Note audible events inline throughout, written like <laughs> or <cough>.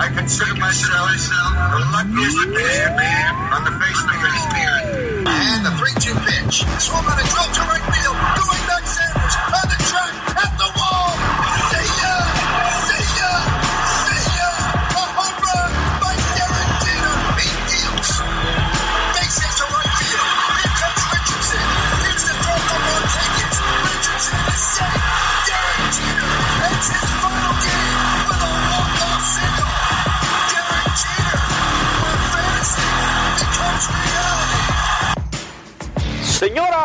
I consider myself the luckiest man on the face of the earth. And the 3-2 pitch. Swung on a drill to right field. Going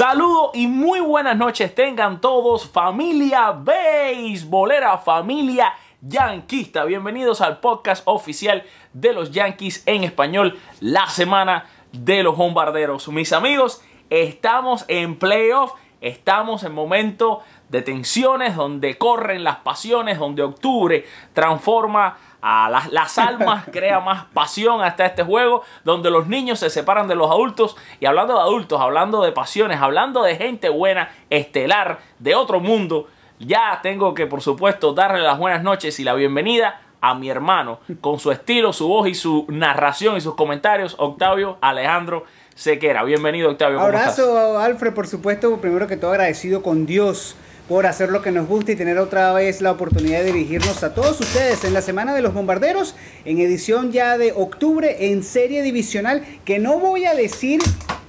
Saludos y muy buenas noches tengan todos, familia beisbolera, familia yanquista. Bienvenidos al podcast oficial de los Yankees en español, la semana de los bombarderos. Mis amigos, estamos en playoff, estamos en momento de tensiones donde corren las pasiones, donde octubre transforma a las, las almas, crea más pasión hasta este juego, donde los niños se separan de los adultos. Y hablando de adultos, hablando de pasiones, hablando de gente buena, estelar, de otro mundo, ya tengo que, por supuesto, darle las buenas noches y la bienvenida a mi hermano, con su estilo, su voz y su narración y sus comentarios, Octavio Alejandro Sequera. Bienvenido, Octavio. ¿cómo estás? Abrazo, Alfred, por supuesto, primero que todo agradecido con Dios por hacer lo que nos gusta y tener otra vez la oportunidad de dirigirnos a todos ustedes en la Semana de los Bombarderos, en edición ya de octubre, en serie divisional, que no voy a decir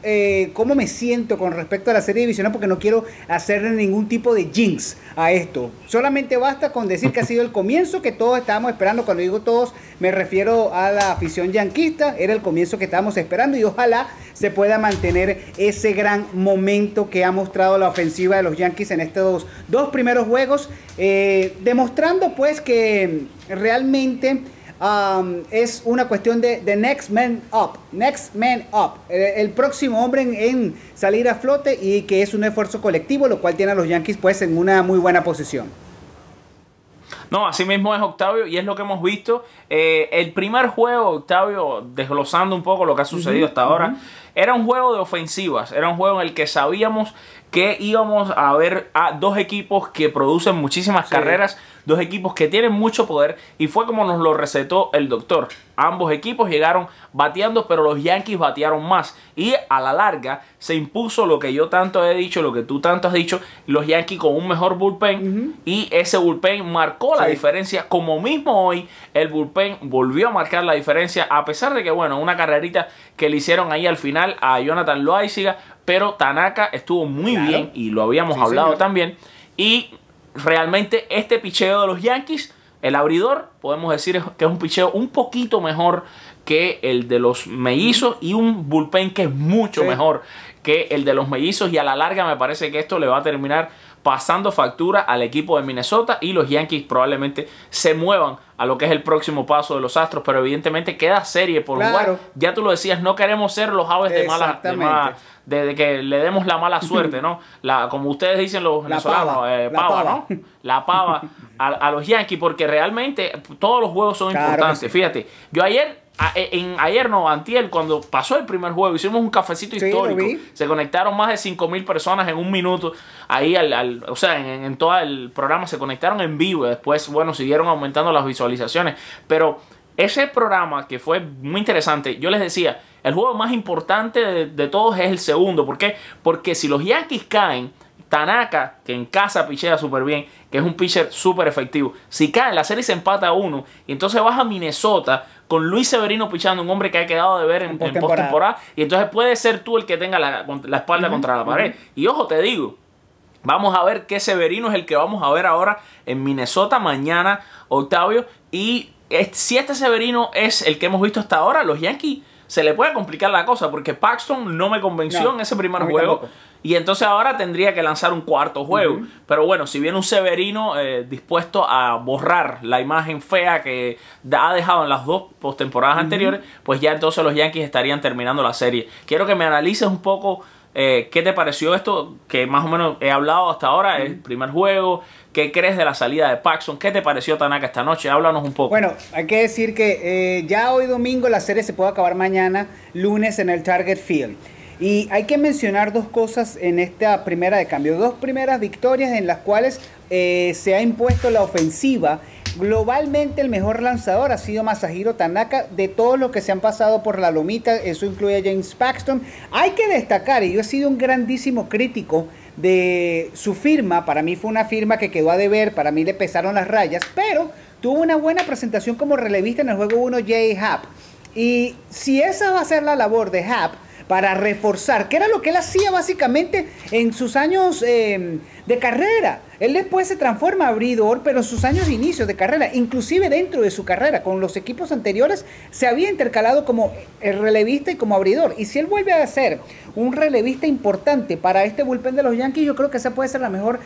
eh, cómo me siento con respecto a la serie divisional porque no quiero hacerle ningún tipo de jinx a esto. Solamente basta con decir que ha sido el <laughs> comienzo que todos estábamos esperando. Cuando digo todos, me refiero a la afición yanquista. Era el comienzo que estábamos esperando y ojalá se pueda mantener ese gran momento que ha mostrado la ofensiva de los Yankees en estos dos primeros juegos, eh, demostrando pues que realmente um, es una cuestión de, de next man up, next man up, eh, el próximo hombre en, en salir a flote y que es un esfuerzo colectivo, lo cual tiene a los Yankees pues en una muy buena posición. No, así mismo es Octavio y es lo que hemos visto. Eh, el primer juego, Octavio, desglosando un poco lo que ha sucedido hasta ahora, era un juego de ofensivas, era un juego en el que sabíamos que íbamos a ver a dos equipos que producen muchísimas Sí. carreras, dos equipos que tienen mucho poder y fue como nos lo recetó el doctor. Ambos equipos llegaron bateando, pero los Yankees batearon más y a la larga se impuso lo que yo tanto he dicho, lo que tú tanto has dicho, los Yankees con un mejor bullpen y ese bullpen marcó la Sí. diferencia, como mismo hoy el bullpen volvió a marcar la diferencia a pesar de que bueno, una carrerita que le hicieron ahí al final a Jonathan Loaiziga, pero Tanaka estuvo muy Claro. bien y lo habíamos Sí, hablado señor. también y realmente este picheo de los Yankees, el abridor, podemos decir que es un picheo un poquito mejor que el de los mellizos y un bullpen que es mucho Sí. mejor que el de los mellizos y a la larga me parece que esto le va a terminar pasando factura al equipo de Minnesota y los Yankees probablemente se muevan a lo que es el próximo paso de los Astros, pero evidentemente queda serie por Claro. jugar. Ya tú lo decías, no queremos ser los aves de mala, de mala- de, de que le demos la mala suerte, ¿no? La, como ustedes dicen los La venezolanos, pava, eh, la pava, pava. ¿no? La pava a, a los Yankees, porque realmente todos los juegos son Claro importantes. sí. Fíjate, yo ayer, a- en, ayer no, antier, cuando pasó el primer juego, hicimos un cafecito Sí, histórico. Se conectaron más de 5 mil personas en un minuto. Ahí, al, al- o sea, en, en todo el programa se conectaron en vivo. Después, bueno, siguieron aumentando las visualizaciones. Pero ese programa que fue muy interesante, yo les decía, el juego más importante de, de todos es el segundo. ¿Por qué? Porque si los Yankees caen, Tanaka, que en casa pichea súper bien, que es un pitcher súper efectivo. Si cae, la serie se empata a uno. Y entonces vas a Minnesota con Luis Severino pichando, un hombre que ha quedado de ver en, En postemporada. Y entonces puede ser tú el que tenga la, la espalda contra la pared. Y ojo, te digo, Vamos a ver qué Severino es el que vamos a ver ahora en Minnesota mañana, Octavio. Y si este Severino es el que hemos visto hasta ahora, los Yankees se le puede complicar la cosa porque Paxton no me convenció No, en ese primer juego. tampoco. Y entonces ahora tendría que lanzar un cuarto juego. Pero bueno, si viene un Severino eh, dispuesto a borrar la imagen fea que ha dejado en las dos postemporadas anteriores, pues ya entonces los Yankees estarían terminando la serie. Quiero que me analices un poco Eh, ¿Qué te pareció esto que más o menos he hablado hasta ahora? El primer juego. ¿Qué crees de la salida de Paxson? ¿Qué te pareció Tanaka esta noche? Háblanos un poco. Bueno, hay que decir que eh, ya hoy domingo la serie se puede acabar mañana, lunes en el Target Field. Y hay que mencionar dos cosas en esta primera de cambio. Dos primeras victorias en las cuales eh, se ha impuesto la ofensiva. Globalmente el mejor lanzador ha sido Masahiro Tanaka de todos los que se han pasado por la lomita. Eso incluye a James Paxton. Hay que destacar, y yo he sido un grandísimo crítico de su firma. Para mí fue una firma que quedó a deber, para mí le pesaron las rayas, pero tuvo una buena presentación como relevista en el juego 1 Jay Happ. Y si esa va a ser la labor de Happ, para reforzar, que era lo que él hacía básicamente en sus años eh, de carrera. Él después se transforma abridor, pero en sus años de inicio de carrera, inclusive dentro de su carrera, con los equipos anteriores, se había intercalado como el relevista y como abridor. Y si él vuelve a ser un relevista importante para este bullpen de los Yankees, yo creo que esa puede ser la mejor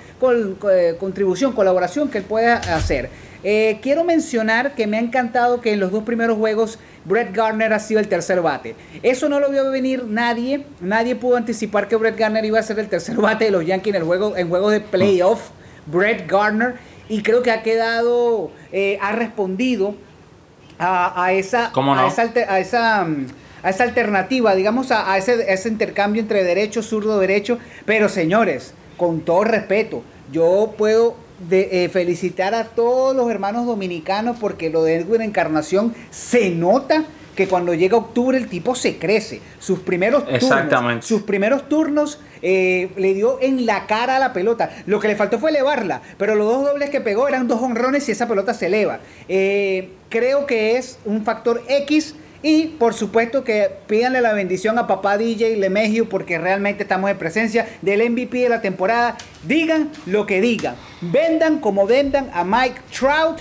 eh, contribución, colaboración que él pueda hacer. Eh, quiero mencionar que me ha encantado que en los dos primeros juegos Brett Garner ha sido el tercer bate. Eso no lo vio venir nadie. Nadie pudo anticipar que Brett Garner iba a ser el tercer <laughs> bate de los Yankees en, el juego, en juegos de playoff. Brett Garner. Y creo que ha quedado, eh, ha respondido a, esa, a, esa, a, esa, alternativa, digamos, a, ese, ese intercambio entre derecho, zurdo, derecho. Pero señores, con todo respeto, yo puedo de eh, felicitar a todos los hermanos dominicanos porque lo de Edwin Encarnación se nota que cuando llega octubre el tipo se crece. Sus primeros turnos, sus primeros turnos eh, le dio en la cara a la pelota. Lo que le faltó fue elevarla, pero los dos dobles que pegó eran dos honrones y esa pelota se eleva. Eh, creo que es un factor X y por supuesto que pídanle la bendición a papá DJ Lemegio porque realmente estamos en presencia del MVP de la temporada. Digan lo que digan. Vendan como vendan a Mike Trout.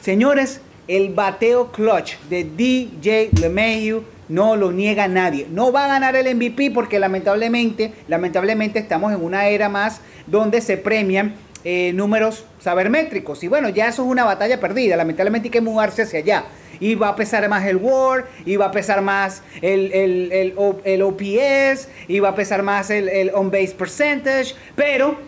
Señores, el bateo clutch de DJ LeMahieu no lo niega nadie. No va a ganar el MVP porque lamentablemente, lamentablemente estamos en una era más donde se premian eh, números sabermétricos. Y bueno, ya eso es una batalla perdida. Lamentablemente hay que mudarse hacia allá y va a pesar más el WAR, y va a pesar más el, el, el, OPS, y va a pesar más el, el on-base percentage, pero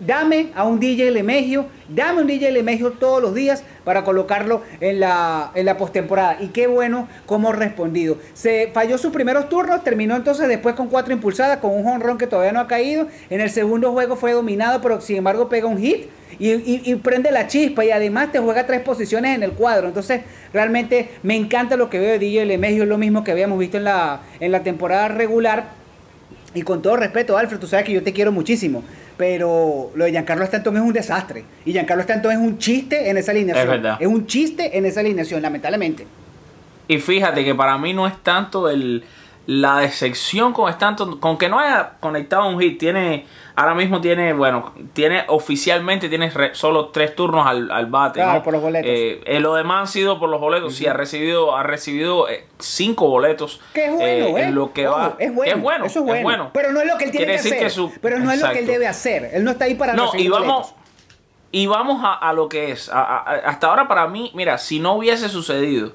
dame a un DJ Lemegio, dame un DJ Lemegio todos los días para colocarlo en la, en la postemporada. Y qué bueno cómo respondido. Se falló sus primeros turnos, terminó entonces después con cuatro impulsadas, con un honrón que todavía no ha caído. En el segundo juego fue dominado, pero sin embargo pega un hit y, prende la chispa y además te juega tres posiciones en el cuadro. Entonces, realmente me encanta lo que veo de DJ Lemegio, es lo mismo que habíamos visto en la, en la temporada regular. Y con todo respeto, Alfred, tú sabes que yo te quiero muchísimo, pero lo de Giancarlo Stanton es un desastre. Y Giancarlo Stanton es un chiste en esa alineación. Es, es un chiste en esa alineación, lamentablemente. Y fíjate que para mí no es tanto el, la decepción con Stanton, con que no haya conectado un hit, tiene Ahora mismo tiene, bueno, tiene oficialmente tiene solo tres turnos al, al bate. Claro, por los boletos. Eh, eh, lo demás han sido por los boletos. Sí, ha recibido, ha recibido eh, cinco boletos. Que es bueno, en lo que va. Es bueno, es bueno. Eso es bueno. Pero no es lo que él tiene que hacer. pero no es lo que él debe hacer. Él no está ahí para no, y vamos, Y vamos a, a lo que es. hasta ahora para mí, mira, si no hubiese sucedido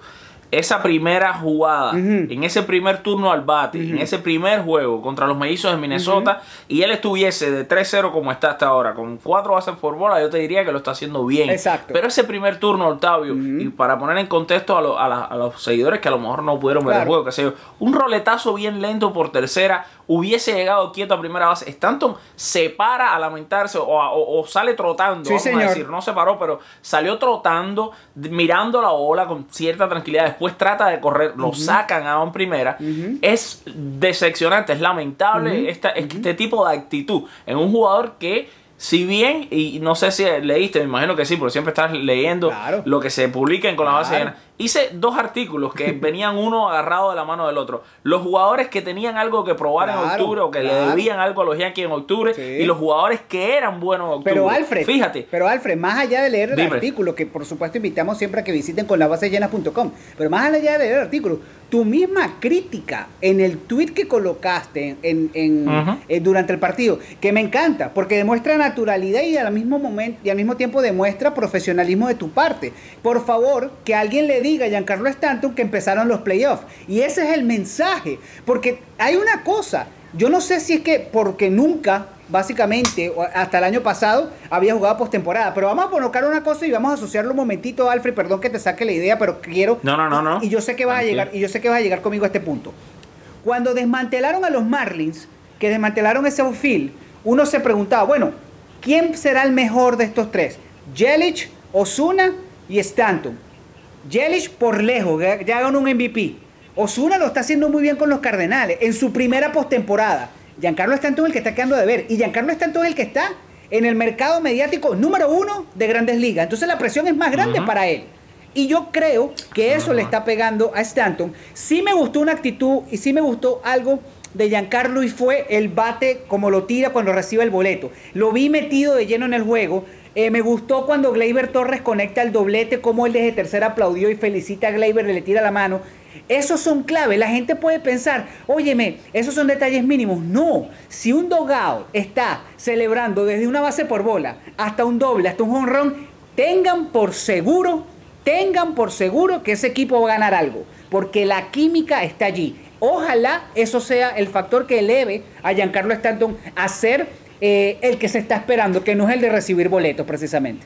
esa primera jugada, en ese primer turno al bate, en ese primer juego contra los mellizos de Minnesota, y él estuviese de 3-0 como está hasta ahora, con cuatro bases por bola, yo te diría que lo está haciendo bien. Exacto. Pero ese primer turno, Octavio, y para poner en contexto a, los seguidores que a lo mejor no pudieron ver el juego, que sé yo, un roletazo bien lento por tercera, hubiese llegado quieto a primera base. Stanton se para a lamentarse o, sale trotando, vamos a decir, no se paró, pero salió trotando, mirando la bola con cierta tranquilidad. Después trata de correr, lo sacan a un primera. Es decepcionante, es lamentable este tipo de actitud en un jugador que si bien, y no sé si leíste, me imagino que sí, porque siempre estás leyendo lo que se publica con la base llena. Hice dos artículos que <laughs> venían uno agarrado de la mano del otro. Los jugadores que tenían algo que probar en octubre o que le debían algo a los Yankees en octubre y los jugadores que eran buenos en octubre. Pero Alfred, fíjate. Pero Alfred, más allá de leer el artículo, que por supuesto invitamos siempre a que visiten con la base llena.com, pero más allá de leer el artículo, tu misma crítica en el tweet que colocaste en, eh, durante el partido, que me encanta, porque demuestra naturalidad y al mismo momento y al mismo tiempo demuestra profesionalismo de tu parte. Por favor, que alguien le diga a Giancarlo Stanton que empezaron los playoffs. Y ese es el mensaje, porque hay una cosa, Yo no sé si es que porque nunca, básicamente, hasta el año pasado, había jugado postemporada. Pero vamos a colocar una cosa y vamos a asociarlo un momentito, Alfred. Perdón que te saque la idea, pero quiero. No, no, no, no. Y yo sé que vas a llegar, y yo sé que vas a llegar conmigo a este punto. Cuando desmantelaron a los Marlins, que desmantelaron ese outfield, uno se preguntaba, bueno, ¿quién será el mejor de estos tres? Yelich, Osuna y Stanton. Yelich por lejos, ya ganó un MVP. Osuna lo está haciendo muy bien con los Cardenales en su primera postemporada. Giancarlo Stanton es el que está quedando de ver. Y Giancarlo Stanton es el que está en el mercado mediático número uno de grandes ligas. Entonces la presión es más grande para él. Y yo creo que eso le está pegando a Stanton. Sí me gustó una actitud y sí me gustó algo de Giancarlo y fue el bate como lo tira cuando recibe el boleto. Lo vi metido de lleno en el juego. Eh, me gustó cuando Gleyber Torres conecta el doblete, como él desde tercera aplaudió y felicita a Gleyber le tira la mano. Esos son claves. La gente puede pensar, óyeme, esos son detalles mínimos. No, si un dogado está celebrando desde una base por bola hasta un doble, hasta un honrón, tengan por seguro, tengan por seguro que ese equipo va a ganar algo, porque la química está allí. Ojalá eso sea el factor que eleve a Giancarlo Stanton a ser eh, el que se está esperando, que no es el de recibir boletos precisamente.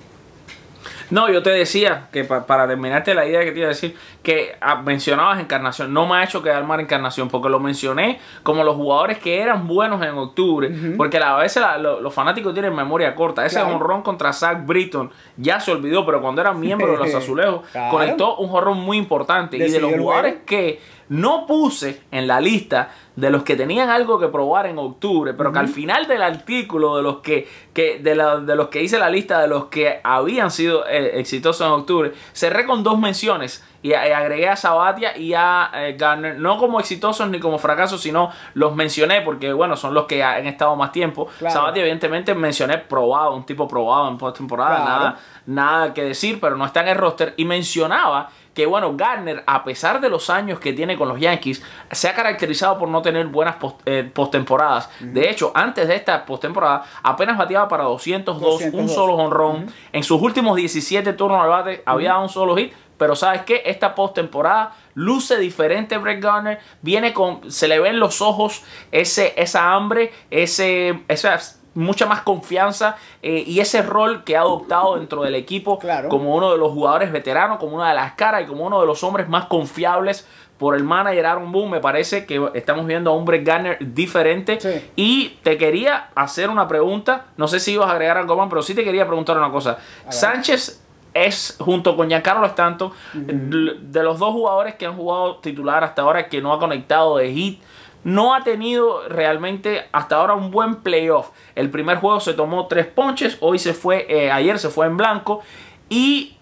No, yo te decía que pa- para terminarte la idea que te iba a decir, que ah, mencionabas Encarnación, no me ha hecho quedar mal Encarnación, porque lo mencioné como los jugadores que eran buenos en octubre, porque a veces la- lo- los fanáticos tienen memoria corta. Ese Claro. honrón contra Zach Britton ya se olvidó, pero cuando era miembro de los <laughs> azulejos, Claro. conectó un jorrón muy importante. y de los jugadores que no puse en la lista de los que tenían algo que probar en octubre, pero que al final del artículo de los que, que de, la- de los que hice la lista de los que habían sido eh, exitosos en octubre, cerré con dos menciones y, a- y agregué a Sabatia y a eh, Garner, no como exitosos ni como fracasos, sino los mencioné porque bueno, son los que han estado más tiempo. Claro. Sabatia evidentemente mencioné probado, un tipo probado en postemporada, Claro. nada nada que decir, pero no está en el roster. Y mencionaba que, bueno, Garner, a pesar de los años que tiene con los Yankees, se ha caracterizado por no tener buenas post- eh, postemporadas. De hecho, antes de esta postemporada, apenas bateaba para 202, un 202. solo honrón. En sus últimos 17 turnos al bate, había dado un solo hit. Pero ¿sabes qué? Esta postemporada luce diferente Brett Garner. Viene con... Se le ven los ojos ese, esa hambre, ese, esa mucha más confianza eh, y ese rol que ha adoptado dentro del equipo Claro. como uno de los jugadores veteranos, como una de las caras y como uno de los hombres más confiables por el manager Aaron Boone. Me parece que estamos viendo a un Brett Garner diferente. Sí. Y te quería hacer una pregunta. No sé si ibas a agregar algo más, pero sí te quería preguntar una cosa. Sánchez es, junto con Giancarlo Stanton, de los dos jugadores que han jugado titular hasta ahora que no ha conectado de hit. No ha tenido realmente hasta ahora un buen playoff. El primer juego se tomó tres ponches, hoy se fue, eh, ayer se fue en blanco y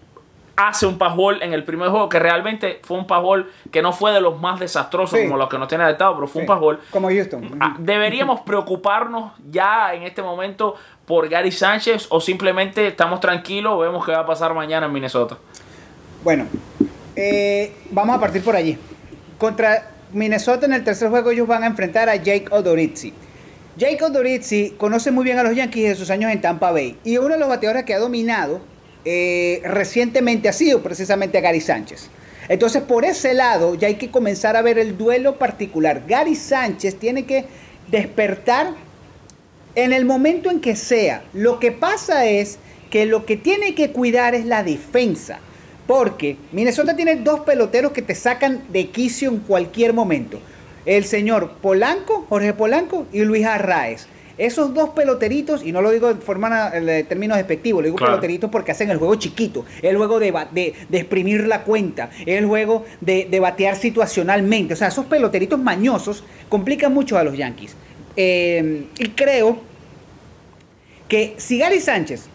hace un passball en el primer juego que realmente fue un passball que no fue de los más desastrosos Sí. como los que nos tiene adaptado, pero fue un passball Como Houston. Ah, ¿Deberíamos preocuparnos ya en este momento por Gary Sánchez o simplemente estamos tranquilos, vemos qué va a pasar mañana en Minnesota? Bueno, eh, vamos a partir por allí. Contra Minnesota en el tercer juego ellos van a enfrentar a Jake Odorizzi. Jake Odorizzi conoce muy bien a los Yankees de sus años en Tampa Bay y uno de los bateadores que ha dominado eh, recientemente ha sido precisamente a Gary Sánchez. Entonces por ese lado ya hay que comenzar a ver el duelo particular. Gary Sánchez tiene que despertar en el momento en que sea. Lo que pasa es que lo que tiene que cuidar es la defensa. Porque Minnesota tiene dos peloteros que te sacan de quicio en cualquier momento. El señor Polanco, Jorge Polanco y Luis Arraez. Esos dos peloteritos, y no lo digo de forma de términos despectivos, lo digo Claro. peloteritos porque hacen el juego chiquito, el juego de, ba- de, de exprimir la cuenta, el juego de, de batear situacionalmente. O sea, esos peloteritos mañosos complican mucho a los Yankees. Eh, y creo que si Gary Sánchez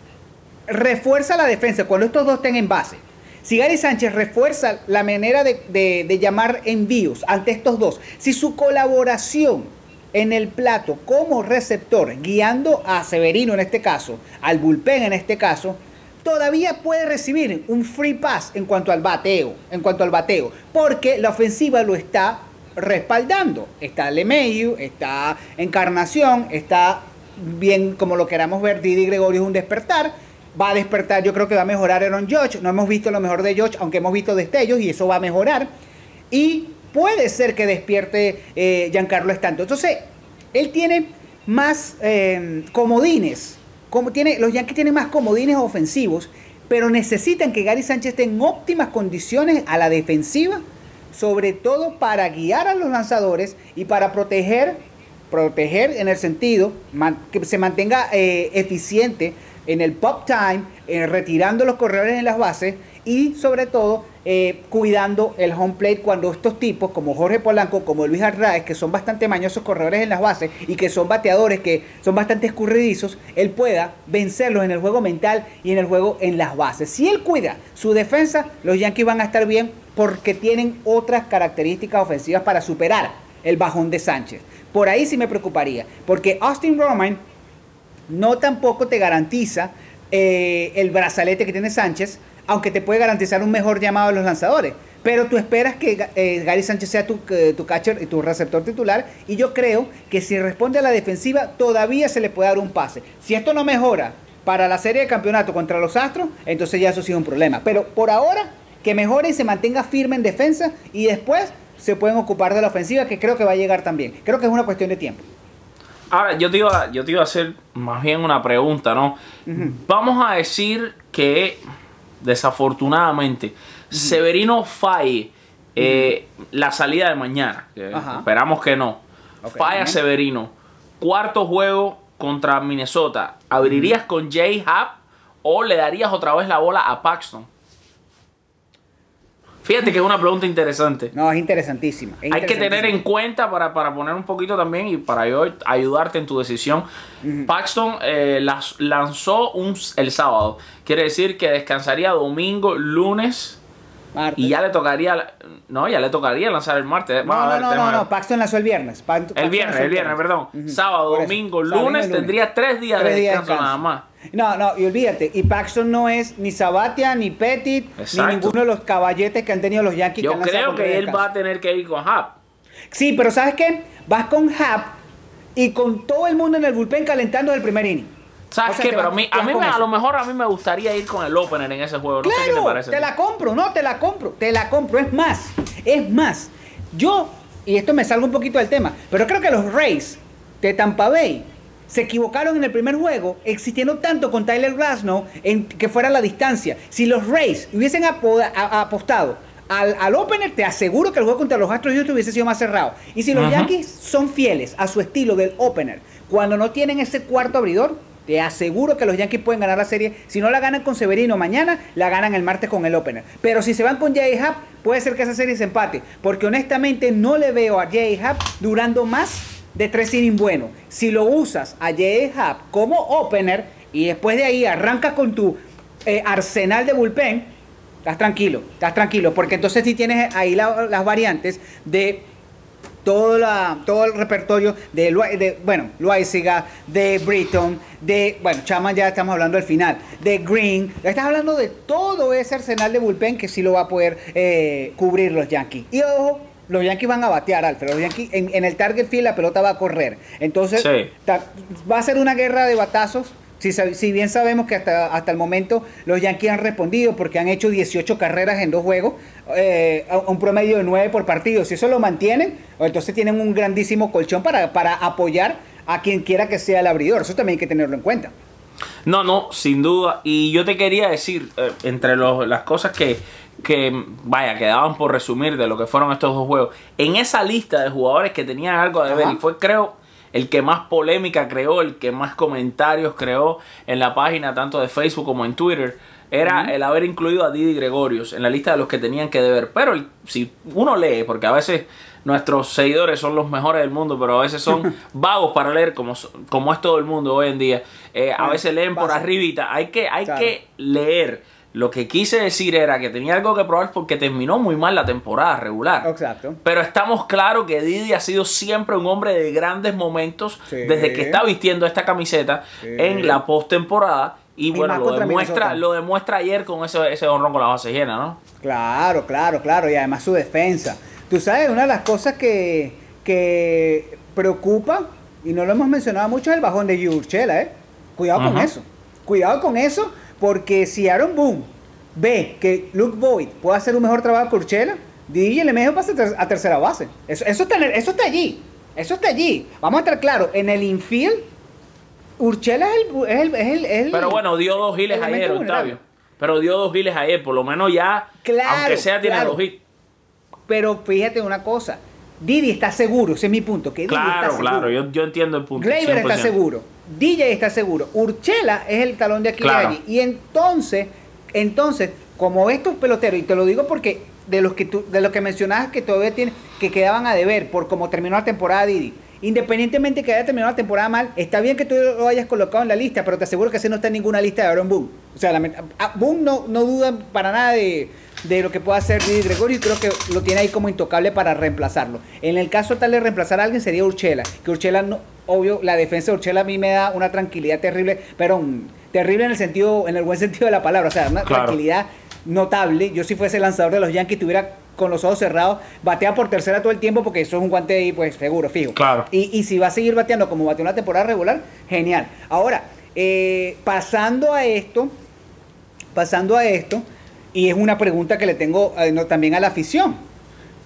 refuerza la defensa cuando estos dos estén en base, si Gary Sánchez refuerza la manera de, de- llamar envíos ante estos dos, si su colaboración en el plato como receptor, guiando a Severino en este caso, al bullpen en este caso, todavía puede recibir un free pass en cuanto al bateo, en cuanto al bateo, porque la ofensiva lo está respaldando. Está LeMahieu, está Encarnación, está bien como lo queramos ver, Didi Gregorio es un despertar. Va a despertar, yo creo que va a mejorar Aaron Judge. No hemos visto lo mejor de Judge, aunque hemos visto destellos y eso va a mejorar. Y puede ser que despierte eh, Giancarlo Stanton. Entonces, él tiene más eh, comodines. Como tiene, los Yankees tienen más comodines ofensivos, pero necesitan que Gary Sánchez esté en óptimas condiciones a la defensiva, sobre todo para guiar a los lanzadores y para proteger, proteger en el sentido que se mantenga eh, eficiente en el pop time, eh, retirando los corredores en las bases y sobre todo eh, cuidando el home plate cuando estos tipos como Jorge Polanco, como Luis Arraez, que son bastante mañosos corredores en las bases y que son bateadores que son bastante escurridizos, él pueda vencerlos en el juego mental y en el juego en las bases. Si él cuida su defensa, los Yankees van a estar bien porque tienen otras características ofensivas para superar el bajón de Sánchez. Por ahí sí me preocuparía, porque Austin Roman no tampoco te garantiza eh, el brazalete que tiene Sánchez, aunque te puede garantizar un mejor llamado a los lanzadores. Pero tú esperas que eh, Gary Sánchez sea tu, tu catcher y tu receptor titular. Y yo creo que si responde a la defensiva, todavía se le puede dar un pase. Si esto no mejora para la serie de campeonato contra los Astros, entonces ya eso sí es un problema. Pero por ahora, que mejore y se mantenga firme en defensa y después se pueden ocupar de la ofensiva, que creo que va a llegar también. Creo que es una cuestión de tiempo. Ahora, yo te, iba, yo te iba a hacer más bien una pregunta, ¿no? Vamos a decir que, desafortunadamente, Severino falle eh, la salida de mañana. que esperamos que no. Ok. Falla. Severino. Cuarto juego contra Minnesota. ¿Abrirías con Jay Happ o le darías otra vez la bola a Paxton? Fíjate que es una pregunta interesante. No, es interesantísima. es Hay que tener en cuenta para, para poner un poquito también y para yo ayudarte en tu decisión. Paxton eh, las- lanzó un, el sábado. Quiere decir que descansaría domingo, lunes Martes. y ya le tocaría. No, ya le tocaría lanzar el martes. Vamos No, no, no, no, no, Paxton lanzó el viernes. Paxton El viernes, el viernes, perdón. Sábado, Por domingo, lunes, lunes. tendría tres días Tres de días de descanso nada más. No, no, y olvídate, y Paxton no es ni Sabatia, ni Petit, Exacto. ni ninguno de los caballetes que han tenido los Yankees. Yo creo que él va a tener que ir con Hap. Sí, pero ¿sabes qué? Vas con Hap y con todo el mundo en el bullpen calentando el primer inning. ¿Sabes O sea, qué? Pero a mí, a, mí me- a lo mejor a mí me gustaría ir con el opener en ese juego. No sé qué te Claro, parece. te la compro, no, te la compro, te la compro. Es más, es más. Yo, y esto me salgo un poquito del tema, pero creo que los Rays de Tampa Bay se equivocaron en el primer juego, existiendo tanto con Tyler Glasnow en que fuera la distancia. Si los Rays hubiesen apo- a- a- apostado al, al opener, te aseguro que el juego contra los Astros Houston hubiese sido más cerrado. Y si los. Yankees son fieles a su estilo del opener, cuando no tienen ese cuarto abridor, te aseguro que los Yankees pueden ganar la serie. Si no la ganan con Severino mañana, la ganan el martes con el opener. Pero si se van con Jay Happ, puede ser que esa serie se empate. Porque honestamente no le veo a Jay Happ durando más de tres innings buenos. Si lo usas a Jay Happ como opener y después de ahí arrancas con tu eh, arsenal de bullpen, estás tranquilo, estás tranquilo. Porque entonces sí tienes ahí la- las variantes de todo, la, todo el repertorio de, de bueno, Loaiziga, de Britton, de, bueno, Chama ya estamos hablando del final, de Green, estás hablando de todo ese arsenal de bullpen que sí lo va a poder eh, cubrir los Yankees. Y ojo, los Yankees van a batear, Alfred, los Yankees en, en el target field la pelota va a correr. Entonces, Sí. ta- va a ser una guerra de batazos. Si, si bien sabemos que hasta, hasta el momento los Yankees han respondido porque han hecho 18 carreras en dos juegos, eh, a un promedio de 9 por partido. Si eso lo mantienen, entonces tienen un grandísimo colchón para, para apoyar a quien quiera que sea el abridor. Eso también hay que tenerlo en cuenta. No, no, sin duda. Y yo te quería decir, eh, entre los- las cosas que, que, vaya, quedaban por resumir de lo que fueron estos dos juegos, en esa lista de jugadores que tenían algo de ver, y fue, creo, el que más polémica creó, el que más comentarios creó en la página, tanto de Facebook como en Twitter, era el haber incluido a Didi Gregorius en la lista de los que tenían que deber. Pero el- si uno lee, porque a veces nuestros seguidores son los mejores del mundo, pero a veces son <laughs> vagos para leer, como, como es todo el mundo hoy en día. Eh, a veces leen por arribita. Hay que, hay Claro. que leer. Lo que quise decir era que tenía algo que probar porque terminó muy mal la temporada regular. Exacto. Pero estamos claros que Didi ha sido siempre un hombre de grandes momentos Sí. desde que está vistiendo esta camiseta Sí. en la postemporada. Y, Y bueno, lo demuestra, lo demuestra ayer con ese, ese honrón con la base llena, ¿no? Claro, claro, claro. Y además su defensa. Tú sabes, una de las cosas que, que preocupa, y no lo hemos mencionado mucho, es el bajón de Urchela, ¿eh? Cuidado con eso. Cuidado con eso, porque si Aaron Boone ve que Luke Boyd puede hacer un mejor trabajo que Urchela, DJ le mejor pasa a ter- a tercera base. Eso, eso, está, eso está allí. Eso está allí. Vamos a estar claros. En el infield, Urchela es el. Es el, es el- es el- Pero bueno, dio dos giles ayer. Octavio. Pero dio dos giles ayer, por lo menos ya, Claro, aunque sea, tiene claro. dos hits. Pero fíjate una cosa. Didi está seguro, ese es mi punto. Que Didi Claro, está claro, yo, yo entiendo el punto. Gleyber está 100%. seguro. DJ está seguro. Urchela es el talón de Aquiles Claro. allí. Y entonces, entonces, como estos peloteros, y te lo digo porque de los que tú, de los que mencionabas que todavía tienen, que quedaban a deber por cómo terminó la temporada Didi. Independientemente que haya terminado la temporada mal, está bien que tú lo hayas colocado en la lista, pero te aseguro que ese no está en ninguna lista de Aaron Boone. O sea, lament- ah, Boone no, no duda para nada de, de lo que pueda hacer Didi Gregorio y creo que lo tiene ahí como intocable para reemplazarlo. En el caso tal de reemplazar a alguien sería Urchela, que Urchela, no, obvio, la defensa de Urchela a mí me da una tranquilidad terrible, pero terrible en el sentido, en el buen sentido de la palabra, o sea, una Claro. tranquilidad notable. Yo si fuese lanzador de los Yankees tuviera con los ojos cerrados, batea por tercera todo el tiempo porque eso es un guante ahí, pues seguro, fijo. Claro. Y, y si va a seguir bateando como bateó en la temporada regular, genial. Ahora, eh, pasando a esto, pasando a esto, y es una pregunta que le tengo eh, no, también a la afición.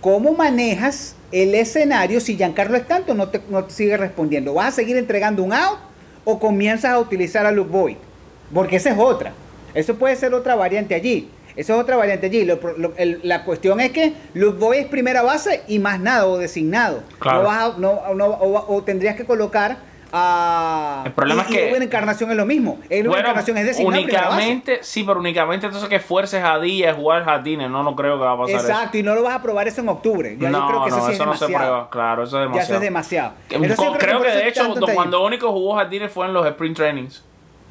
¿Cómo manejas el escenario si Giancarlo Stanton no te, no te sigue respondiendo? ¿Vas a seguir entregando un out o comienzas a utilizar a Luke Boyd? Porque esa es otra. Eso puede ser otra variante allí. Eso es otra variante allí. Lo- lo- el- la cuestión es que Luke Boyd es primera base y más nada, o designado. Claro. No vas a- no- no- o, o tendrías que colocar a... El problema y- es que- en Encarnación es lo mismo. En Bueno, Encarnación es únicamente, sí, pero únicamente entonces que fuerces a Díaz a jugar jardines, no, no creo que va a pasar Exacto, y no lo vas a probar eso en octubre. Ya eso. yo No, creo que eso no, sí es eso no se demasiado. prueba, claro, eso es Ya demasiado. eso es Entonces, creo que eso de hecho, cuando único jugó jardines fue en los sprint trainings.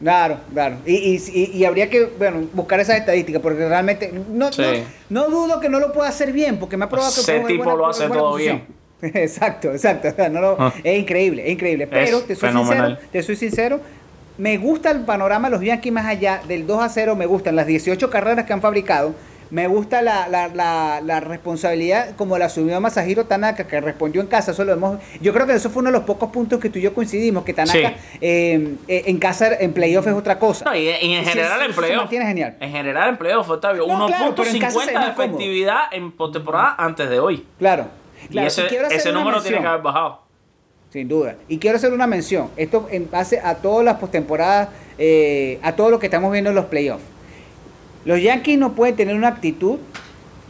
Claro, claro. Y, y, habría que, bueno, buscar esas estadísticas, porque realmente no, Sí. no, no dudo que no lo pueda hacer bien, porque me ha probado que Ese tipo buena- lo hace buena todo posición. <laughs> Exacto, exacto. no lo- Ah. Es increíble, es increíble. Pero Es te soy sincero, te soy sincero, me gusta el panorama de los Yankees más allá del 2 a 0, me gustan las 18 carreras que han fabricado. Me gusta la, la, la, la responsabilidad como la asumió Masahiro Tanaka, que respondió en casa. Eso lo hemos, yo creo que eso fue uno de los pocos puntos que tú y yo coincidimos, que Tanaka Sí. eh, eh, en casa, en playoff es otra cosa. No, y, y en general sí, en playoff. genial. En general en playoff, Octavio. No, claro, pero en casa se 1.50 ve de efectividad en postemporada antes de hoy. Claro. Claro. y ese, ese número tiene que haber bajado. Sin duda. Y quiero hacer una mención. Esto en base a todas las postemporadas, eh, a todo lo que estamos viendo en los playoffs. Los Yankees no pueden tener una actitud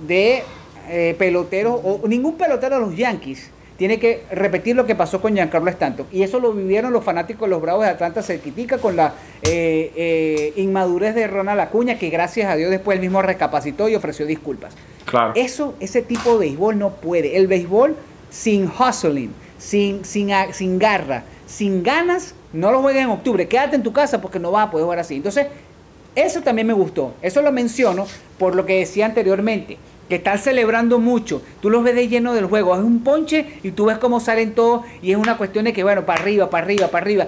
de eh, pelotero, o ningún pelotero de los Yankees tiene que repetir lo que pasó con Giancarlo Stanton. Y eso lo vivieron los fanáticos de los Bravos de Atlanta, se critica con la eh, eh, inmadurez de Ronald Acuña, que gracias a Dios después él mismo recapacitó y ofreció disculpas. Claro. Eso, ese tipo de béisbol no puede. El béisbol sin hustling, sin, sin, sin garra, sin ganas, no lo juegues en octubre. Quédate en tu casa porque no vas a poder jugar así. Entonces, eso también me gustó. Eso lo menciono por lo que decía anteriormente. Que están celebrando mucho. Tú los ves de lleno del juego. Es un ponche y tú ves cómo salen todos. Y es una cuestión de que, bueno, para arriba, para arriba, para arriba.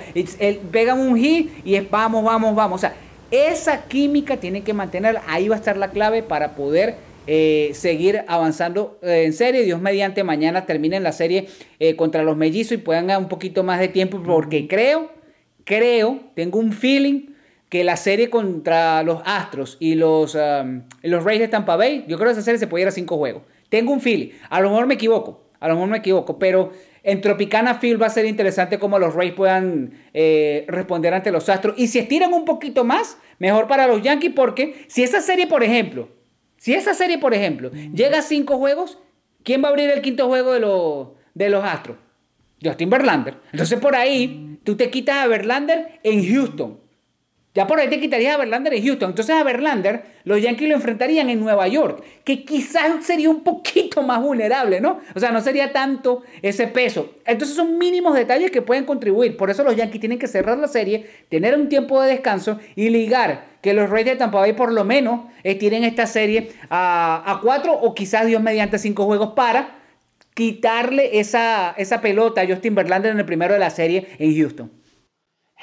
Pegan un hit y es vamos, vamos, vamos. O sea, esa química tienen que mantenerla. Ahí va a estar la clave para poder eh, seguir avanzando eh, en serie. Dios mediante mañana terminen la serie eh, contra los mellizos y puedan ganar un poquito más de tiempo. Porque creo, creo, tengo un feeling que la serie contra los Astros y los, um, los Rays de Tampa Bay, yo creo que esa serie se puede ir a cinco juegos. Tengo un feeling. A lo mejor me equivoco, a lo mejor me equivoco, pero en Tropicana Field va a ser interesante cómo los Rays puedan eh, responder ante los Astros. Y si estiran un poquito más, mejor para los Yankees, porque si esa serie, por ejemplo, si esa serie, por ejemplo, llega a cinco juegos, ¿quién va a abrir el quinto juego de los, de los Astros? Justin Verlander. Entonces por ahí tú te quitas a Verlander en Houston. Ya por ahí te quitarías a Verlander en Houston. Entonces a Verlander los Yankees lo enfrentarían en Nueva York, que quizás sería un poquito más vulnerable, ¿no? O sea, no sería tanto ese peso. Entonces son mínimos detalles que pueden contribuir. Por eso los Yankees tienen que cerrar la serie, tener un tiempo de descanso y ligar que los Rays de Tampa Bay por lo menos estiren esta serie a, a cuatro o quizás Dios mediante cinco juegos para quitarle esa, esa pelota a Justin Verlander en el primero de la serie en Houston.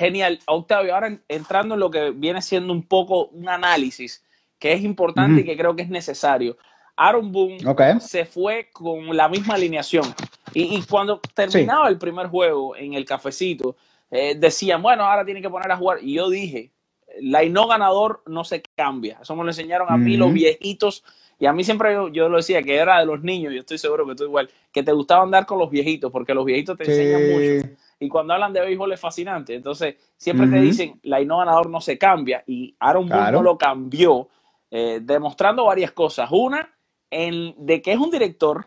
Genial. Octavio, ahora en- entrando en lo que viene siendo un poco un análisis que es importante y que creo que es necesario. Aaron Boone se fue con la misma alineación. Y, y cuando terminaba el primer juego en el cafecito, eh, decían, bueno, ahora tiene que poner a jugar. Y yo dije, la y no ganador no se cambia. Eso me lo enseñaron a mí los viejitos Y a mí siempre yo, yo lo decía que era de los niños, yo estoy seguro que tú igual, que te gustaba andar con los viejitos, porque los viejitos te enseñan mucho. Y cuando hablan de béisbol es fascinante. Entonces, siempre te dicen, la no ganador no se cambia. Y Aaron Boone no lo cambió, eh, demostrando varias cosas. Una, en, de que es un director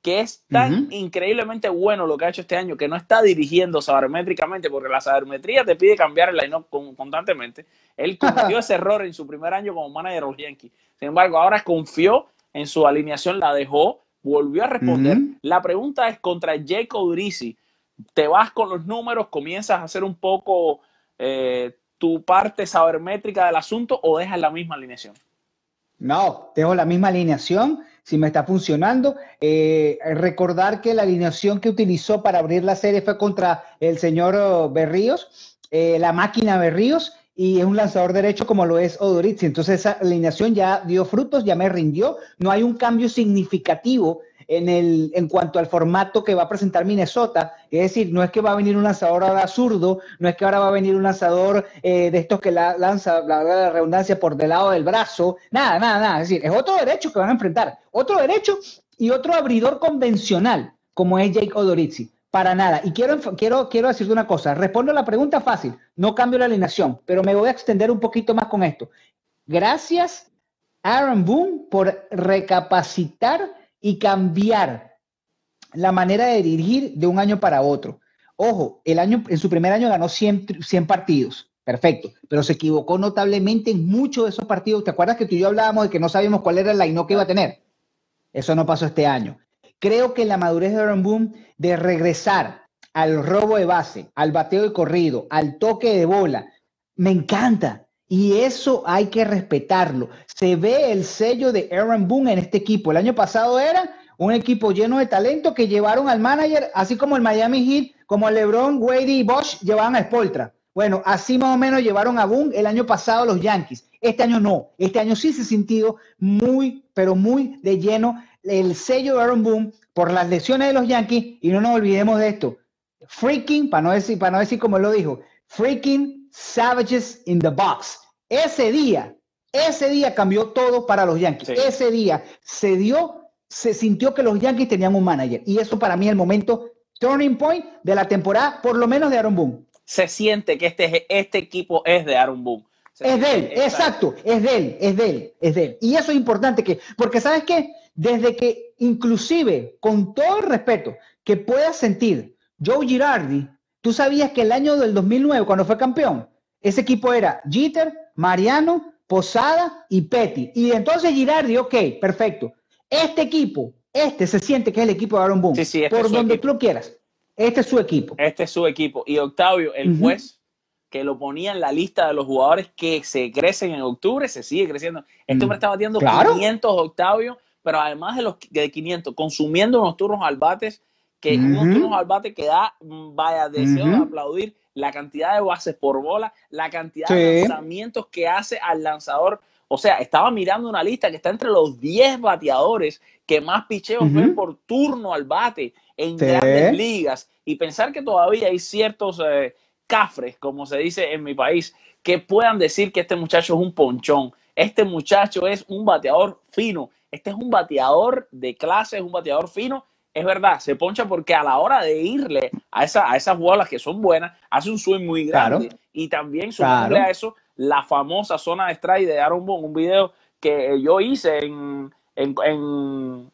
que es tan increíblemente bueno lo que ha hecho este año, que no está dirigiendo sabermétricamente, porque la sabermetría te pide cambiar el line constantemente. Él <laughs> cometió ese error en su primer año como manager de los Yankees. Sin embargo, ahora confió en su alineación, la dejó, volvió a responder. La pregunta es contra Jake Odorizzi. ¿Te vas con los números, comienzas a hacer un poco eh, tu parte sabermétrica del asunto o dejas la misma alineación? No, dejo la misma alineación si me está funcionando. Eh, recordar que la alineación que utilizó para abrir la serie fue contra el señor oh, Berríos, eh, la máquina Berríos, y es un lanzador derecho como lo es Odorizzi. Entonces esa alineación ya dio frutos, ya me rindió. No hay un cambio significativo en, el, en cuanto al formato que va a presentar Minnesota. Es decir, no es que va a venir un lanzador ahora zurdo, no es que ahora va a venir un lanzador eh, de estos que la, lanza, la, redundancia, por del lado del brazo. Nada, nada, nada. Es decir, es otro derecho que van a enfrentar. Otro derecho y otro abridor convencional, como es Jake Odorizzi. Para nada. Y quiero, quiero, quiero decirte una cosa. Respondo a la pregunta fácil. No cambio la alineación, pero me voy a extender un poquito más con esto. Gracias, Aaron Boone, por recapacitar y cambiar la manera de dirigir de un año para otro. Ojo, el año, en su primer año ganó 100, 100 partidos, perfecto, pero se equivocó notablemente en muchos de esos partidos. ¿Te acuerdas que tú y yo hablábamos de que no sabíamos cuál era el line que iba a tener? Eso no pasó este año. Creo que la madurez de Aaron Boone de regresar al robo de base, al bateo de corrido, al toque de bola, me encanta. Y eso hay que respetarlo. Se ve el sello de Aaron Boone en este equipo. El año pasado era un equipo lleno de talento que llevaron al manager, así como el Miami Heat, como LeBron, Wade y Bosch llevaban a Spoltra. Bueno, así más o menos llevaron a Boone el año pasado los Yankees. Este año no. Este año sí se sentido muy, pero muy de lleno el sello de Aaron Boone por las lesiones de los Yankees. Y no nos olvidemos de esto. Freaking, para no decir, para no decir como lo dijo, freaking Savages in the Box. Ese día, ese día cambió todo para los Yankees. Ese día se dio, se sintió que los Yankees tenían un manager. Y eso para mí es el momento turning point de la temporada, por lo menos de Aaron Boone. Se siente que este, este equipo es de Aaron Boone. es de él, exacto, es de él, es de él, es de él. Y eso es importante que, porque sabes qué, desde que inclusive, con todo el respeto que pueda sentir Joe Girardi Tú sabías que el año del 2009, cuando fue campeón, ese equipo era Jeter, Mariano, Posada y Petty. Y entonces Girardi, ok, perfecto. Este equipo, este se siente que es el equipo de Aaron Boone. Sí, sí, este por donde tú lo quieras. Este es su equipo. Este es su equipo. Y Octavio, el juez que lo ponía en la lista de los jugadores que se crecen en octubre, se sigue creciendo. Este hombre mm, está batiendo 500 Octavio, pero además de los de 500, consumiendo unos turnos al bates que unos al bate que da, mm, vaya, deseo de aplaudir la cantidad de bases por bola, la cantidad de lanzamientos que hace al lanzador. O sea, estaba mirando una lista que está entre los 10 bateadores que más picheos ven por turno al bate en grandes ligas. Y pensar que todavía hay ciertos eh, cafres, como se dice en mi país, que puedan decir que este muchacho es un ponchón. Este muchacho es un bateador fino. Este es un bateador de clase, es un bateador fino es verdad, se poncha porque a la hora de irle a, esa, a esas bolas que son buenas, hace un swing muy grande. Y también sumarle a eso la famosa zona de strike de Aaron Boone, un video que yo hice en, en,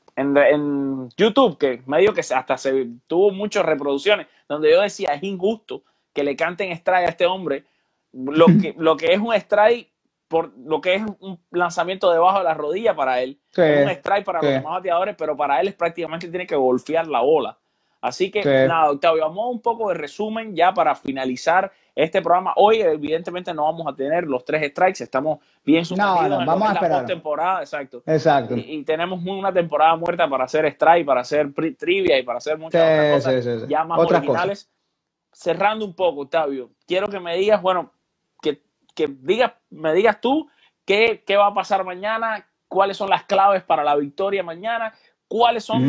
YouTube, que medio que hasta se tuvo muchas reproducciones, donde yo decía, es injusto que le canten strike a este hombre. Lo <laughs> que, lo que es un strike por lo que es un lanzamiento debajo de la rodilla para él. un strike para los demás bateadores, pero para él es prácticamente tiene que golpear la bola. Así que nada, Octavio, vamos a un poco de resumen ya para finalizar este programa. Hoy, evidentemente, no vamos a tener los tres strikes, estamos bien sumergidos no, vamos a esperar. la temporada, exacto. Exacto. Y, tenemos una temporada muerta para hacer strike, para hacer trivia y para hacer muchas otras cosas ya más originales. Cerrando un poco, Octavio, quiero que me digas, bueno, que diga, me digas tú qué, qué, va a pasar mañana, cuáles son las claves para la victoria mañana, cuáles son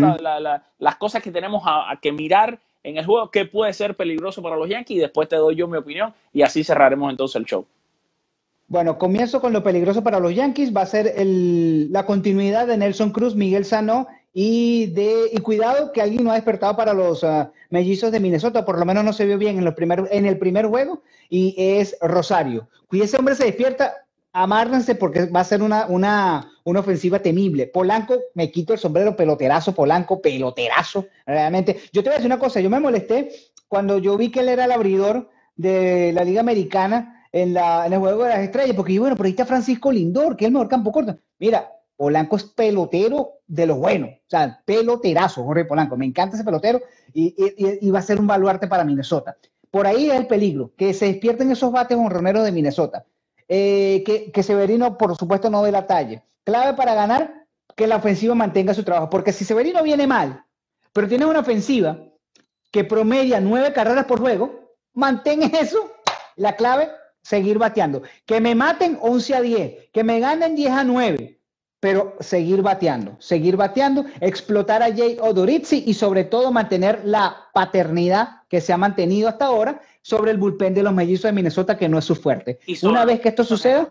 las cosas que tenemos a, que mirar en el juego, qué puede ser peligroso para los Yankees y después te doy yo mi opinión y así cerraremos entonces el show. Bueno, comienzo con lo peligroso para los Yankees. Va a ser el, la continuidad de Nelson Cruz, Miguel Sano y de y cuidado que alguien no ha despertado para los uh, mellizos de Minnesota. Por lo menos no se vio bien en, los primer, en el primer juego y es Rosario. Y ese hombre se despierta, amárrense porque va a ser una, una, una ofensiva temible. Polanco, me quito el sombrero, peloterazo, Polanco, peloterazo, realmente. Yo te voy a decir una cosa, yo me molesté cuando yo vi que él era el abridor de la Liga Americana en, la, en el juego de las estrellas, porque bueno, por ahí está Francisco Lindor, que es el mejor campo corto. Mira, Polanco es pelotero de lo bueno, o sea, peloterazo, Jorge Polanco. Me encanta ese pelotero y va a ser un baluarte para Minnesota. Por ahí es el peligro, que se despierten esos bates honroneros de Minnesota. Eh, que, que, Severino, por supuesto, no dé la talla. Clave para ganar, que la ofensiva mantenga su trabajo, porque si Severino viene mal, pero tiene una ofensiva que promedia nueve carreras por juego, mantén <laughs> eso. La clave, seguir bateando. Que me maten 11 a 10, que me ganen 10 a 9, pero seguir bateando, seguir bateando, explotar a Jay Odorizzi y sobre todo mantener la paternidad que se ha mantenido hasta ahora sobre el bullpen de los mellizos de Minnesota, que no es su fuerte. Una vez que esto suceda,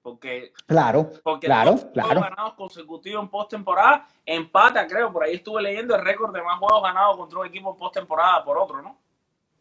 porque, claro, porque claro, dos claro. ganados consecutivos en postemporada, empata, creo, por ahí estuve leyendo el récord de más juegos ganados contra un equipo en postemporada por otro, ¿no?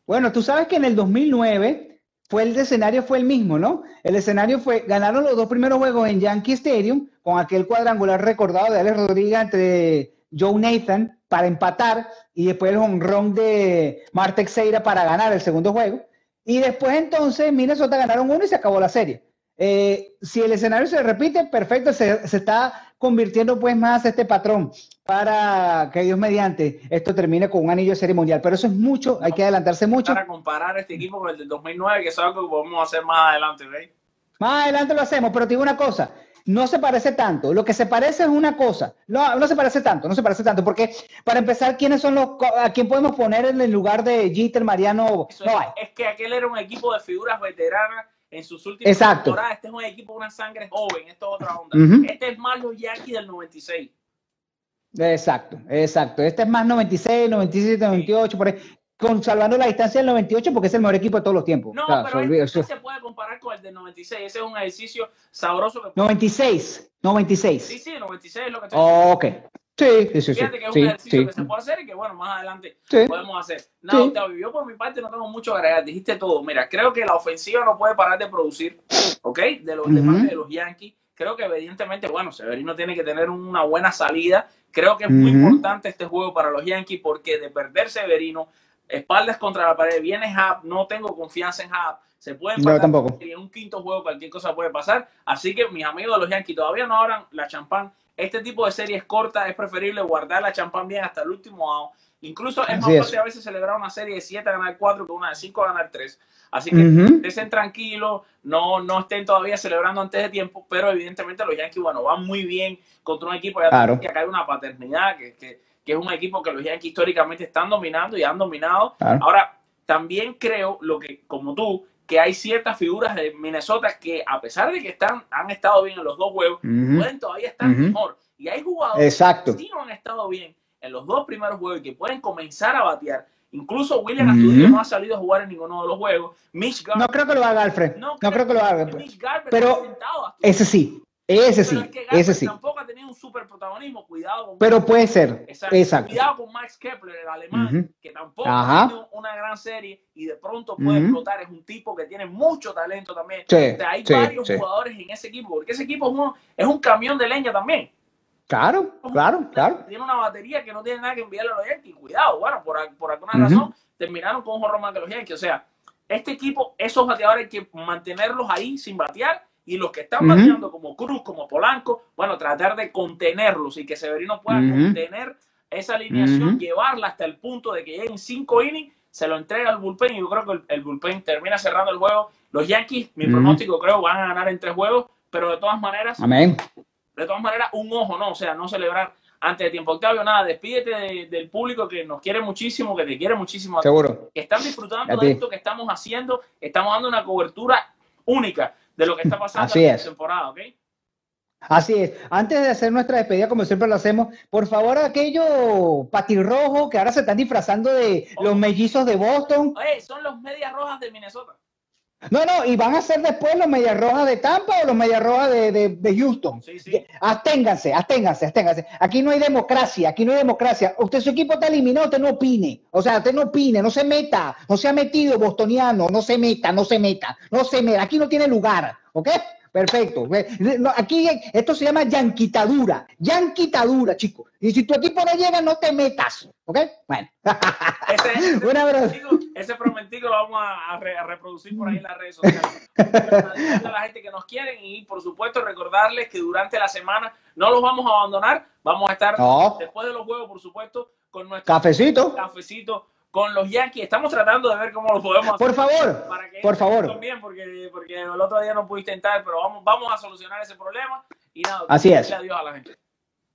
Bueno, tú sabes que en el 2009 fue el escenario fue el mismo, ¿no? El escenario fue, ganaron los dos primeros juegos en Yankee Stadium, con aquel cuadrangular recordado de Alex Rodríguez entre Joe Nathan para empatar, y después el honrón de Marte Teixeira para ganar el segundo juego. Y después entonces Minnesota ganaron uno y se acabó la serie. Eh, si el escenario se repite, perfecto, se, está convirtiendo pues más este patrón para que Dios mediante esto termine con un anillo mundial. Pero eso es mucho, hay que adelantarse mucho. Para comparar este equipo con el del 2009, que es algo que podemos hacer más adelante, ¿veis? Más adelante lo hacemos, pero te digo una cosa, no se parece tanto. Lo que se parece es una cosa. No, no se parece tanto, no se parece tanto. Porque, para empezar, ¿quiénes son los. ¿A quién podemos poner en el lugar de Jeter, Mariano? No es, hay. es que aquel era un equipo de figuras veteranas en sus últimas Exacto. temporadas. Este es un equipo de una sangre joven, esto es otra onda. Ujú. Este es más los Yankees del 96. Exacto, exacto. Este es más 96, 97, 98, por ahí. Con, salvando la distancia del 98 porque es el mejor equipo de todos los tiempos. No, O sea, se pero olvida este se puede comparar con el del 96. Ese es un ejercicio sabroso que 96, 96. Sí, sí, 96 es lo que estoy Oh, ok. Sí, sí, sí. Fíjate que es sí, un ejercicio sí. que se puede hacer y que, bueno, más adelante Sí. podemos hacer. Nada. Octavio, yo por mi parte no tengo mucho que agregar. Dijiste todo. Mira, creo que la ofensiva no puede parar de producir, ¿ok? De, los, de Ujú. parte de los Yankees. Creo que evidentemente, bueno, Severino tiene que tener una buena salida. Creo que es muy importante este juego para los Yankees porque de perder Severino, espaldas contra la pared, viene Happ, no tengo confianza en Happ. Se puede Yo tampoco. en un quinto juego cualquier cosa puede pasar. Así que mis amigos de los Yankees todavía no abran la champán. Este tipo de series cortas es preferible guardar la champán bien hasta el último out. Incluso es más Así fácil a veces celebrar una serie de 7 a ganar 4 que una de 5 a ganar 3. Así que estén tranquilos, no, no estén todavía celebrando antes de tiempo, pero evidentemente los Yankees, bueno, van muy bien contra un equipo ya Claro. que acá hay una paternidad, que, que, que es un equipo que los Yankees históricamente están dominando y han dominado. Claro. Ahora, también creo, lo que, como tú, que hay ciertas figuras de Minnesota que, a pesar de que están, han estado bien en los dos juegos, Ujú. pueden todavía estar Ujú. mejor. Y hay jugadores Exacto. que sí no han estado bien en los dos primeros juegos y que pueden comenzar a batear. Incluso William Ujú. Astudillo no ha salido a jugar en ninguno de los juegos. Mitch Garber, No creo que lo haga Alfred. No, creo que lo haga. Mitch Garber Pero. Ese sí. Ese sí. Ese sí. tampoco ha tenido un super protagonismo. Cuidado con Pero puede ser. Exacto. Exacto. Cuidado con Max Kepler, el alemán, que tampoco Ajá. ha tenido una gran serie y de pronto puede Ujú. explotar. Es un tipo que tiene mucho talento también. Sí, O sea, hay sí, varios sí. jugadores en ese equipo, porque ese equipo es un, es un camión de leña también. Claro, claro, claro. Tiene una batería que no tiene nada que enviarle a los Yankees. Cuidado, bueno, por, por alguna Ujú. razón terminaron con un jorro más que los Yankees. O sea, este equipo, esos bateadores hay que mantenerlos ahí sin batear. Y los que están Ujú. bateando, como Cruz, como Polanco, bueno, tratar de contenerlos y que Severino pueda contener esa alineación, llevarla hasta el punto de que lleguen cinco innings, se lo entrega al bullpen y yo creo que el, el bullpen termina cerrando el juego. Los Yankees, mi pronóstico creo, van a ganar en tres juegos, pero de todas maneras, Amén. de todas maneras, un ojo, ¿no? O sea, no celebrar antes de tiempo. Octavio, nada, despídete de- del público que nos quiere muchísimo, que te quiere muchísimo, Seguro. que están disfrutando de esto que estamos haciendo. Estamos dando una cobertura única de lo que está pasando Así en la es. temporada, ¿ok? Así es. Antes de hacer nuestra despedida, como siempre lo hacemos, por favor, aquello patirrojo que ahora se están disfrazando de los mellizos de Boston. Oye, son los medias rojas de Minnesota. No, no, y van a ser después los Medias Rojas de Tampa o los Medias Rojas de, de, de Houston. Sí, sí. Absténganse, absténganse, absténganse. Aquí no hay democracia, aquí no hay democracia. Usted, su equipo está eliminado, usted no opine. O sea, usted no opine, no se meta, no se ha metido bostoniano, no se meta, no se meta, no se meta. Aquí no tiene lugar, ¿ok? Perfecto. No, Aquí esto se llama yanquitadura. Yanquitadura, chicos. Y si tu equipo no llega, no te metas. ¿Ok? Bueno. Ese, <laughs> ese, prometido, ese prometido lo vamos a, a re- a reproducir por ahí en las redes sociales. A la gente que nos quieren y por supuesto recordarles que durante la semana no los vamos a abandonar. Vamos a estar No. después de los juegos, por supuesto, con nuestro Cafecito. cafecito con los Yankees. Estamos tratando de ver cómo lo podemos hacer. Por favor, para que por favor. también, porque, porque el otro día no pudiste entrar, pero vamos, vamos a solucionar ese problema. Y nada, Así es. decirle adiós a la gente.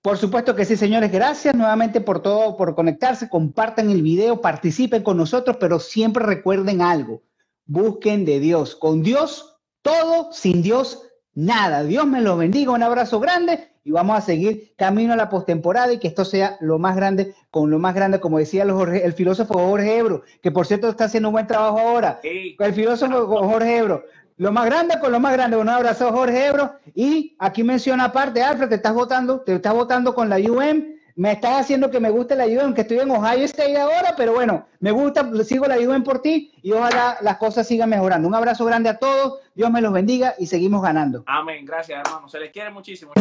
Por supuesto que sí, señores. Gracias nuevamente por todo, por conectarse. Compartan el video, participen con nosotros, pero siempre recuerden algo. Busquen de Dios. Con Dios, todo. Sin Dios, nada. Dios me los bendiga. Un abrazo grande y vamos a seguir camino a la postemporada y que esto sea lo más grande, con lo más grande, como decía el, Jorge- el filósofo Jorge Ebro, que por cierto está haciendo un buen trabajo ahora. Sí. El filósofo Jorge Ebro. Lo más grande con lo más grande. Un abrazo, Jorge Ebro. Y aquí menciona aparte, Alfred, te estás votando, te estás votando con la UM. Me estás haciendo que me guste la UM, que estoy en Ohio State ahora, pero bueno, me gusta, sigo la UM por ti y ojalá las cosas sigan mejorando. Un abrazo grande a todos, Dios me los bendiga y seguimos ganando. Amén. Gracias, hermano. Se les quiere muchísimo.